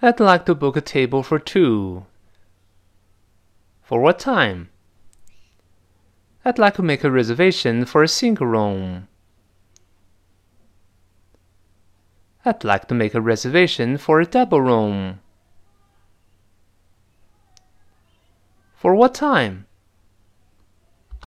I'd like to book a table for two. For what time? I'd like to make a reservation for a single room. I'd like to make a reservation for a double room. For what time?